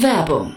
Werbung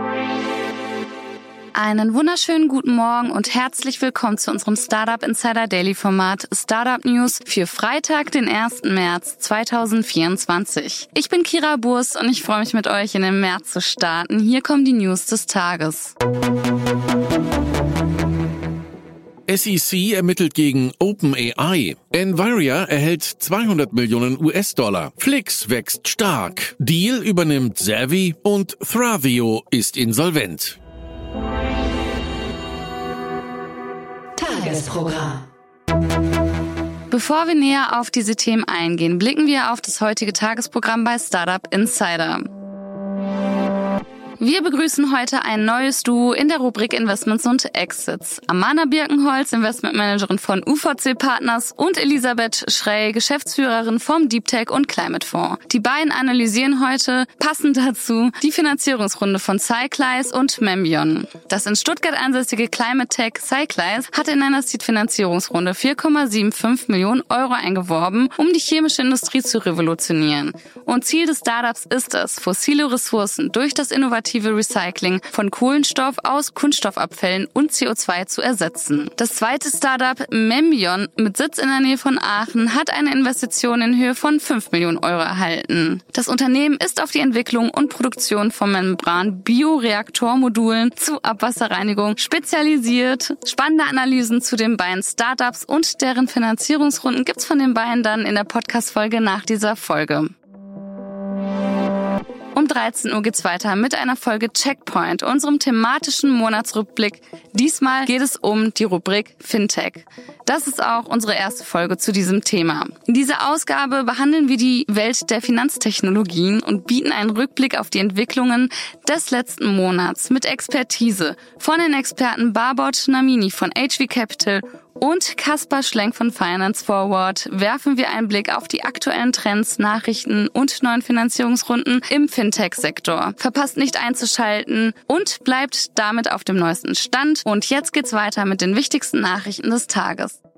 Einen wunderschönen guten Morgen und herzlich willkommen zu unserem Startup Insider Daily Format Startup News für Freitag, den 1. März 2024. Ich bin Kira Burs und ich freue mich mit euch in den März zu starten. Hier kommen die News des Tages. SEC ermittelt gegen OpenAI. Nvidia erhält 200 Millionen US-Dollar. Flix wächst stark. Deal übernimmt Savvy und Thravio ist insolvent. Tagesprogramm. Bevor wir näher auf diese Themen eingehen, blicken wir auf das heutige Tagesprogramm bei Startup Insider. Wir begrüßen heute ein neues Duo in der Rubrik Investments und Exits. Amana Birkenholz, Investmentmanagerin von UVC Partners und Elisabeth Schrey, Geschäftsführerin vom Deep Tech und Climate Fonds. Die beiden analysieren heute, passend dazu, die Finanzierungsrunde von Cyclize und Membion. Das in Stuttgart ansässige Climate Tech Cyclize hat in einer Seed-Finanzierungsrunde 4,75 Millionen Euro eingeworben, um die chemische Industrie zu revolutionieren. Und Ziel des Startups ist es, fossile Ressourcen durch das innovative innovative Recycling von Kohlenstoff aus Kunststoffabfällen und CO2 zu ersetzen. Das zweite Startup Membion mit Sitz in der Nähe von Aachen hat eine Investition in Höhe von 5 Millionen Euro erhalten. Das Unternehmen ist auf die Entwicklung und Produktion von Membran-Bioreaktormodulen zu Abwasserreinigung spezialisiert. Spannende Analysen zu den beiden Startups und deren Finanzierungsrunden gibt's von den beiden dann in der Podcast-Folge nach dieser Folge. Um 13 Uhr geht's weiter mit einer Folge Checkpoint, unserem thematischen Monatsrückblick. Diesmal geht es um die Rubrik Fintech. Das ist auch unsere erste Folge zu diesem Thema. In dieser Ausgabe behandeln wir die Welt der Finanztechnologien und bieten einen Rückblick auf die Entwicklungen des letzten Monats mit Expertise von den Experten Barbot Namini von HV Capital und Kaspar Schlenk von Finance Forward werfen wir einen Blick auf die aktuellen Trends, Nachrichten und neuen Finanzierungsrunden im Fintech-Sektor. Verpasst nicht einzuschalten und bleibt damit auf dem neuesten Stand. Und jetzt geht's weiter mit den wichtigsten Nachrichten des Tages.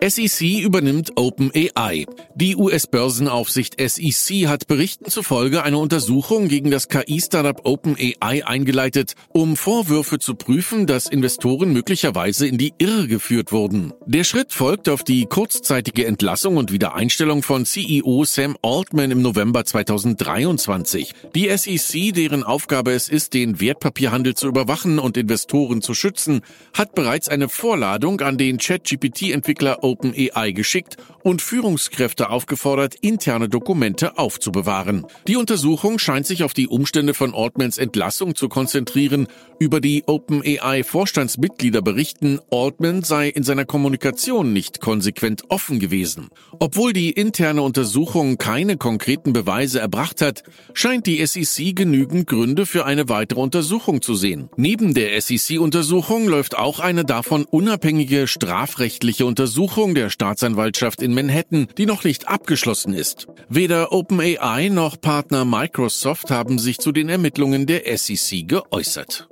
SEC übernimmt OpenAI. Die US-Börsenaufsicht SEC hat Berichten zufolge eine Untersuchung gegen das KI-Startup OpenAI eingeleitet, um Vorwürfe zu prüfen, dass Investoren möglicherweise in die Irre geführt wurden. Der Schritt folgt auf die kurzzeitige Entlassung und Wiedereinstellung von CEO Sam Altman im November 2023. Die SEC, deren Aufgabe es ist, den Wertpapierhandel zu überwachen und Investoren zu schützen, hat bereits eine Vorladung an den ChatGPT-Entwickler OpenAI geschickt und Führungskräfte aufgefordert, interne Dokumente aufzubewahren. Die Untersuchung scheint sich auf die Umstände von Altmans Entlassung zu konzentrieren. Über die OpenAI-Vorstandsmitglieder berichten, Altman sei in seiner Kommunikation nicht konsequent offen gewesen. Obwohl die interne Untersuchung keine konkreten Beweise erbracht hat, scheint die SEC genügend Gründe für eine weitere Untersuchung zu sehen. Neben der SEC-Untersuchung läuft auch eine davon unabhängige strafrechtliche Untersuchung Untersuchung der Staatsanwaltschaft in Manhattan, die noch nicht abgeschlossen ist. Weder OpenAI noch Partner Microsoft haben sich zu den Ermittlungen der SEC geäußert.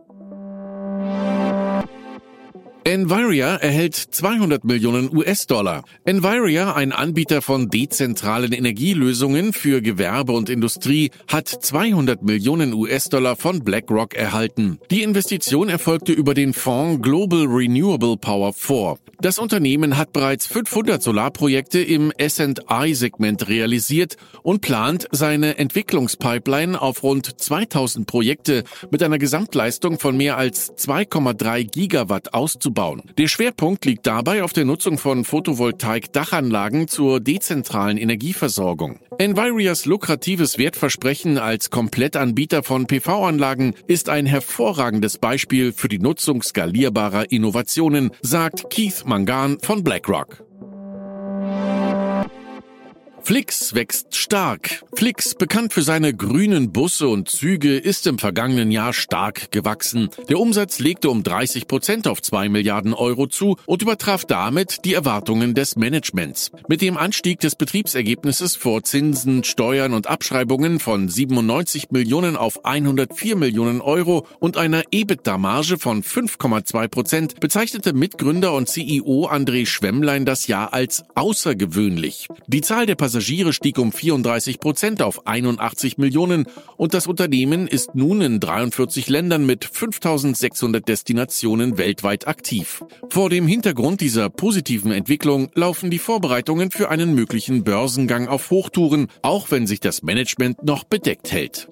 Enviria erhält 200 Millionen US-Dollar. Enviria, ein Anbieter von dezentralen Energielösungen für Gewerbe und Industrie, hat 200 Millionen US-Dollar von BlackRock erhalten. Die Investition erfolgte über den Fonds Global Renewable Power 4. Das Unternehmen hat bereits 500 Solarprojekte im S&I-Segment realisiert und plant, seine Entwicklungspipeline auf rund 2000 Projekte mit einer Gesamtleistung von mehr als 2,3 Gigawatt auszubauen ausbauen. Der Schwerpunkt liegt dabei auf der Nutzung von Photovoltaik-Dachanlagen zur dezentralen Energieversorgung. Envirias lukratives Wertversprechen als Komplettanbieter von PV-Anlagen ist ein hervorragendes Beispiel für die Nutzung skalierbarer Innovationen, sagt Keith Mangan von BlackRock. Flix wächst stark. Flix, bekannt für seine grünen Busse und Züge, ist im vergangenen Jahr stark gewachsen. Der Umsatz legte um 30 Prozent auf 2 Milliarden Euro zu und übertraf damit die Erwartungen des Managements. Mit dem Anstieg des Betriebsergebnisses vor Zinsen, Steuern und Abschreibungen von 97 Millionen auf 104 Millionen Euro und einer EBITDA-Marge von 5,2 Prozent bezeichnete Mitgründer und CEO André Schwemmlein das Jahr als außergewöhnlich. Die Zahl der Passagiere stieg um 34 Prozent auf 81 Millionen und das Unternehmen ist nun in 43 Ländern mit 5600 Destinationen weltweit aktiv. Vor dem Hintergrund dieser positiven Entwicklung laufen die Vorbereitungen für einen möglichen Börsengang auf Hochtouren, auch wenn sich das Management noch bedeckt hält.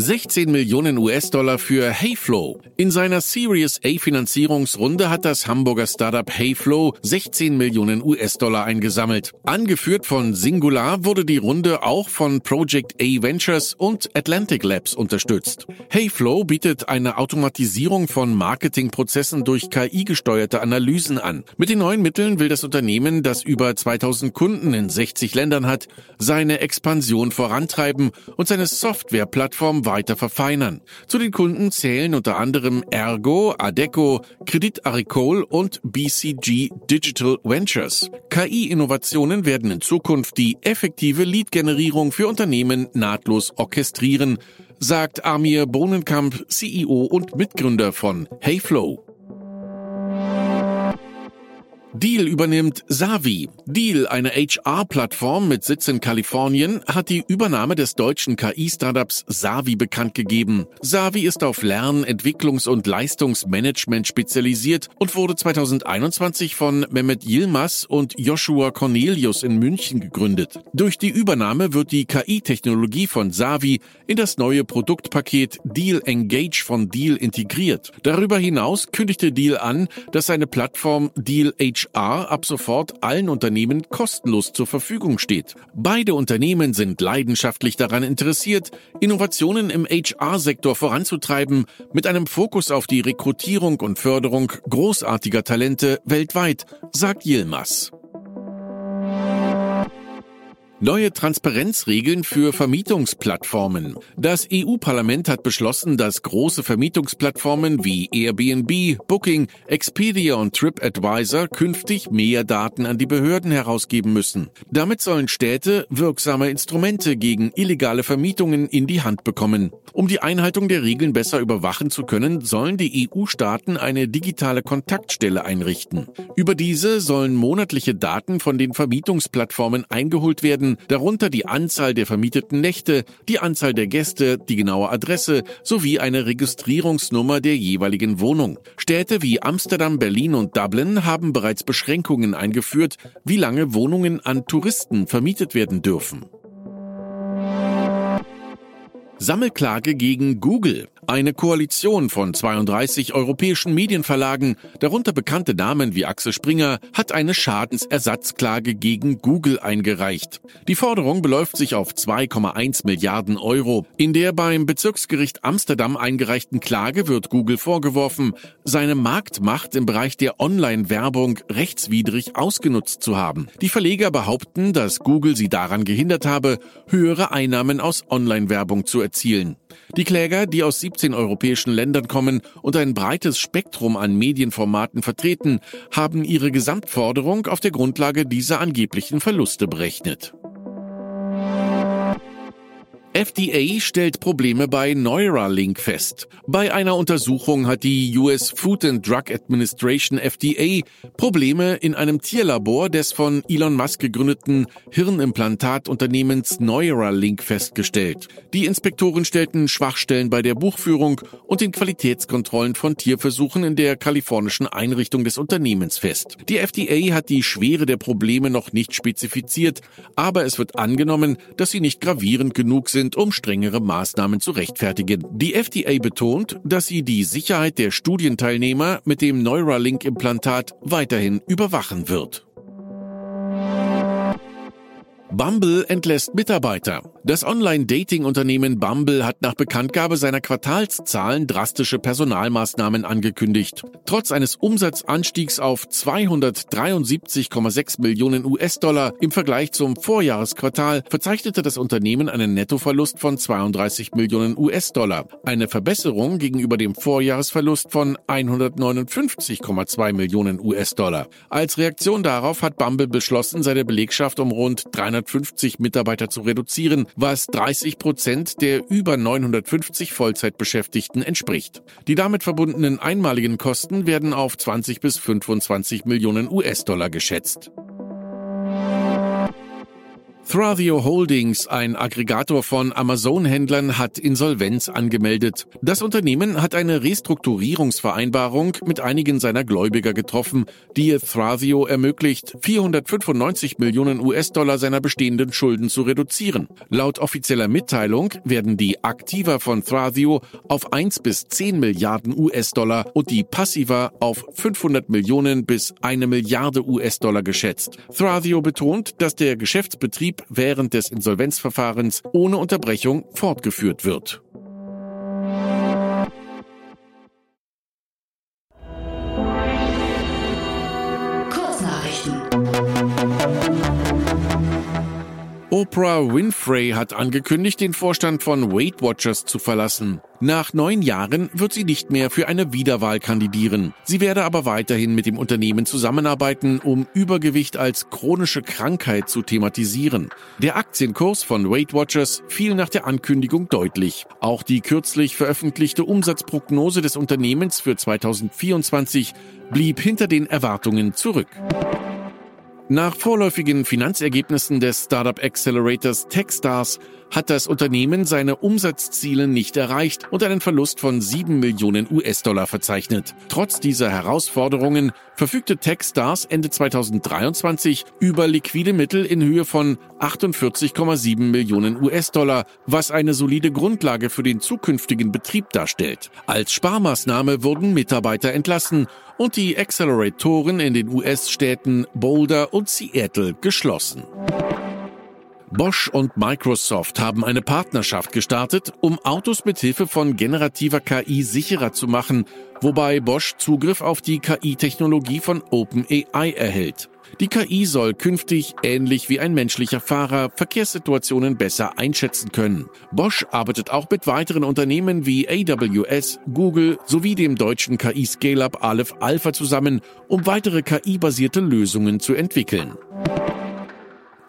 16 Millionen US-Dollar für Heyflow. In seiner Series A Finanzierungsrunde hat das Hamburger Startup Heyflow 16 Millionen US-Dollar eingesammelt. Angeführt von Singular wurde die Runde auch von Project A Ventures und Atlantic Labs unterstützt. Heyflow bietet eine Automatisierung von Marketingprozessen durch KI-gesteuerte Analysen an. Mit den neuen Mitteln will das Unternehmen, das über 2000 Kunden in 60 Ländern hat, seine Expansion vorantreiben und seine Softwareplattform weiter verfeinern. Zu den Kunden zählen unter anderem Ergo, Adeco, Credit Agricole und BCG Digital Ventures. KI-Innovationen werden in Zukunft die effektive Lead-Generierung für Unternehmen nahtlos orchestrieren, sagt Amir Bohnenkamp, CEO und Mitgründer von Heyflow. Deal übernimmt Savi. Deal, eine HR-Plattform mit Sitz in Kalifornien, hat die Übernahme des deutschen KI-Startups Savi bekannt gegeben. Savi ist auf Lern-, Entwicklungs- und Leistungsmanagement spezialisiert und wurde 2021 von Mehmet Yilmaz und Joshua Cornelius in München gegründet. Durch die Übernahme wird die KI-Technologie von Savi in das neue Produktpaket Deal Engage von Deal integriert. Darüber hinaus kündigte Deal an, dass seine Plattform Deal HR HR ab sofort allen Unternehmen kostenlos zur Verfügung steht. Beide Unternehmen sind leidenschaftlich daran interessiert, Innovationen im HR-Sektor voranzutreiben, mit einem Fokus auf die Rekrutierung und Förderung großartiger Talente weltweit, sagt Yilmaz. Neue Transparenzregeln für Vermietungsplattformen. Das EU-Parlament hat beschlossen, dass große Vermietungsplattformen wie Airbnb, Booking, Expedia und TripAdvisor künftig mehr Daten an die Behörden herausgeben müssen. Damit sollen Städte wirksame Instrumente gegen illegale Vermietungen in die Hand bekommen. Um die Einhaltung der Regeln besser überwachen zu können, sollen die EU-Staaten eine digitale Kontaktstelle einrichten. Über diese sollen monatliche Daten von den Vermietungsplattformen eingeholt werden, darunter die Anzahl der vermieteten Nächte, die Anzahl der Gäste, die genaue Adresse sowie eine Registrierungsnummer der jeweiligen Wohnung. Städte wie Amsterdam, Berlin und Dublin haben bereits Beschränkungen eingeführt, wie lange Wohnungen an Touristen vermietet werden dürfen. Sammelklage gegen Google. Eine Koalition von 32 europäischen Medienverlagen, darunter bekannte Namen wie Axel Springer, hat eine Schadensersatzklage gegen Google eingereicht. Die Forderung beläuft sich auf 2,1 Milliarden Euro. In der beim Bezirksgericht Amsterdam eingereichten Klage wird Google vorgeworfen, seine Marktmacht im Bereich der Online-Werbung rechtswidrig ausgenutzt zu haben. Die Verleger behaupten, dass Google sie daran gehindert habe, höhere Einnahmen aus Online-Werbung zu erzielen. Die Kläger, die aus 17 europäischen Ländern kommen und ein breites Spektrum an Medienformaten vertreten, haben ihre Gesamtforderung auf der Grundlage dieser angeblichen Verluste berechnet. FDA stellt Probleme bei Neuralink fest. Bei einer Untersuchung hat die US Food and Drug Administration FDA Probleme in einem Tierlabor des von Elon Musk gegründeten Hirnimplantatunternehmens Neuralink festgestellt. Die Inspektoren stellten Schwachstellen bei der Buchführung und den Qualitätskontrollen von Tierversuchen in der kalifornischen Einrichtung des Unternehmens fest. Die FDA hat die Schwere der Probleme noch nicht spezifiziert, aber es wird angenommen, dass sie nicht gravierend genug sind, sind, um strengere Maßnahmen zu rechtfertigen. Die FDA betont, dass sie die Sicherheit der Studienteilnehmer mit dem Neuralink-Implantat weiterhin überwachen wird. Bumble entlässt Mitarbeiter. Das Online-Dating-Unternehmen Bumble hat nach Bekanntgabe seiner Quartalszahlen drastische Personalmaßnahmen angekündigt. Trotz eines Umsatzanstiegs auf 273,6 Millionen US-Dollar im Vergleich zum Vorjahresquartal verzeichnete das Unternehmen einen Nettoverlust von 32 Millionen US-Dollar, eine Verbesserung gegenüber dem Vorjahresverlust von 159,2 Millionen US-Dollar. Als Reaktion darauf hat Bumble beschlossen, seine Belegschaft um rund 300 250 Mitarbeiter zu reduzieren, was 30 Prozent der über 950 Vollzeitbeschäftigten entspricht. Die damit verbundenen einmaligen Kosten werden auf 20 bis 25 Millionen US-Dollar geschätzt. Thravio Holdings, ein Aggregator von Amazon-Händlern, hat Insolvenz angemeldet. Das Unternehmen hat eine Restrukturierungsvereinbarung mit einigen seiner Gläubiger getroffen, die Thravio ermöglicht, 495 Millionen US-Dollar seiner bestehenden Schulden zu reduzieren. Laut offizieller Mitteilung werden die Aktiva von Thravio auf 1 bis 10 Milliarden US-Dollar und die Passiva auf 500 Millionen bis eine Milliarde US-Dollar geschätzt. Thravio betont, dass der Geschäftsbetrieb während des Insolvenzverfahrens ohne Unterbrechung fortgeführt wird. Oprah Winfrey hat angekündigt, den Vorstand von Weight Watchers zu verlassen. Nach neun Jahren wird sie nicht mehr für eine Wiederwahl kandidieren. Sie werde aber weiterhin mit dem Unternehmen zusammenarbeiten, um Übergewicht als chronische Krankheit zu thematisieren. Der Aktienkurs von Weight Watchers fiel nach der Ankündigung deutlich. Auch die kürzlich veröffentlichte Umsatzprognose des Unternehmens für 2024 blieb hinter den Erwartungen zurück. Nach vorläufigen Finanzergebnissen des Startup Accelerators Techstars hat das Unternehmen seine Umsatzziele nicht erreicht und einen Verlust von 7 Millionen US-Dollar verzeichnet. Trotz dieser Herausforderungen verfügte Techstars Ende 2023 über liquide Mittel in Höhe von 48,7 Millionen US-Dollar, was eine solide Grundlage für den zukünftigen Betrieb darstellt. Als Sparmaßnahme wurden Mitarbeiter entlassen und die Acceleratoren in den US-Städten Boulder und Seattle geschlossen. Bosch und Microsoft haben eine Partnerschaft gestartet, um Autos mit Hilfe von generativer KI sicherer zu machen, wobei Bosch Zugriff auf die KI-Technologie von OpenAI erhält. Die KI soll künftig, ähnlich wie ein menschlicher Fahrer, Verkehrssituationen besser einschätzen können. Bosch arbeitet auch mit weiteren Unternehmen wie AWS, Google sowie dem deutschen KI-Scale-Up Aleph Alpha zusammen, um weitere KI-basierte Lösungen zu entwickeln.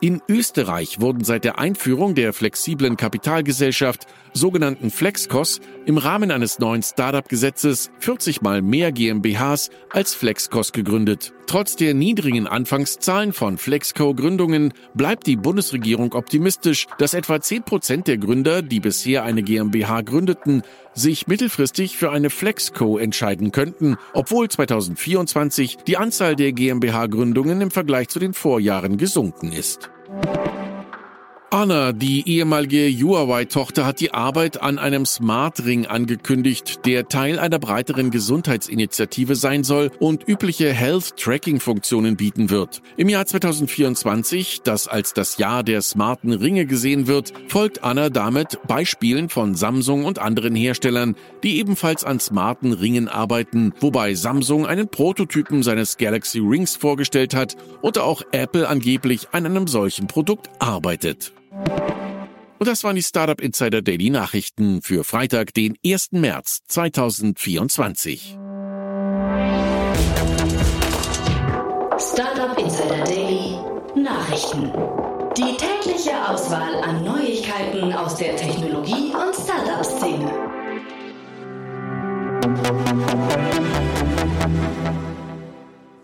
In Österreich wurden seit der Einführung der flexiblen Kapitalgesellschaft, sogenannten Flexcos, im Rahmen eines neuen Startup-Gesetzes 40 mal mehr GmbHs als Flexcos gegründet. Trotz der niedrigen Anfangszahlen von Flexco-Gründungen bleibt die Bundesregierung optimistisch, dass etwa 10 Prozent der Gründer, die bisher eine GmbH gründeten, sich mittelfristig für eine Flexco entscheiden könnten, obwohl 2024 die Anzahl der GmbH-Gründungen im Vergleich zu den Vorjahren gesunken ist. Anna, die ehemalige Huawei-Tochter, hat die Arbeit an einem Smart Ring angekündigt, der Teil einer breiteren Gesundheitsinitiative sein soll und übliche Health-Tracking-Funktionen bieten wird. Im Jahr 2024, das als das Jahr der smarten Ringe gesehen wird, folgt Anna damit Beispielen von Samsung und anderen Herstellern, die ebenfalls an smarten Ringen arbeiten, wobei Samsung einen Prototypen seines Galaxy Rings vorgestellt hat und auch Apple angeblich an einem solchen Produkt arbeitet. Und das waren die Startup Insider Daily Nachrichten für Freitag, den 1. März 2024. Startup Insider Daily Nachrichten. Die tägliche Auswahl an Neuigkeiten aus der Technologie- und Startup-Szene.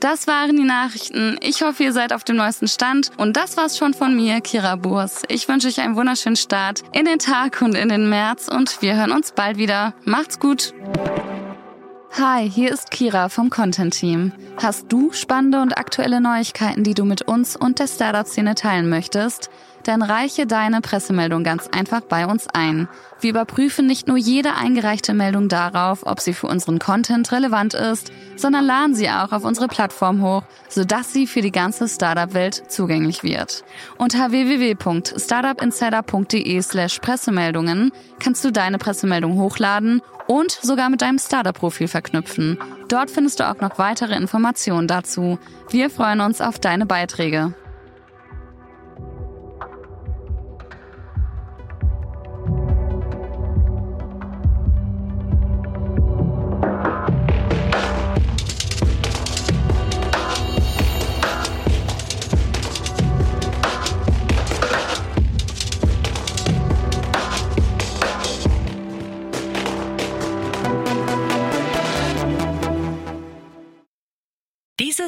Das waren die Nachrichten. Ich hoffe, ihr seid auf dem neuesten Stand. Und das war's schon von mir, Kira Burs. Ich wünsche euch einen wunderschönen Start in den Tag und in den März und wir hören uns bald wieder. Macht's gut! Hi, hier ist Kira vom Content Team. Hast du spannende und aktuelle Neuigkeiten, die du mit uns und der Startup-Szene teilen möchtest? Dann reiche deine Pressemeldung ganz einfach bei uns ein. Wir überprüfen nicht nur jede eingereichte Meldung darauf, ob sie für unseren Content relevant ist, sondern laden sie auch auf unsere Plattform hoch, sodass sie für die ganze Startup-Welt zugänglich wird. Unter www.startupinsider.de slash Pressemeldungen kannst du deine Pressemeldung hochladen und sogar mit deinem Startup-Profil verknüpfen. Dort findest du auch noch weitere Informationen dazu. Wir freuen uns auf deine Beiträge.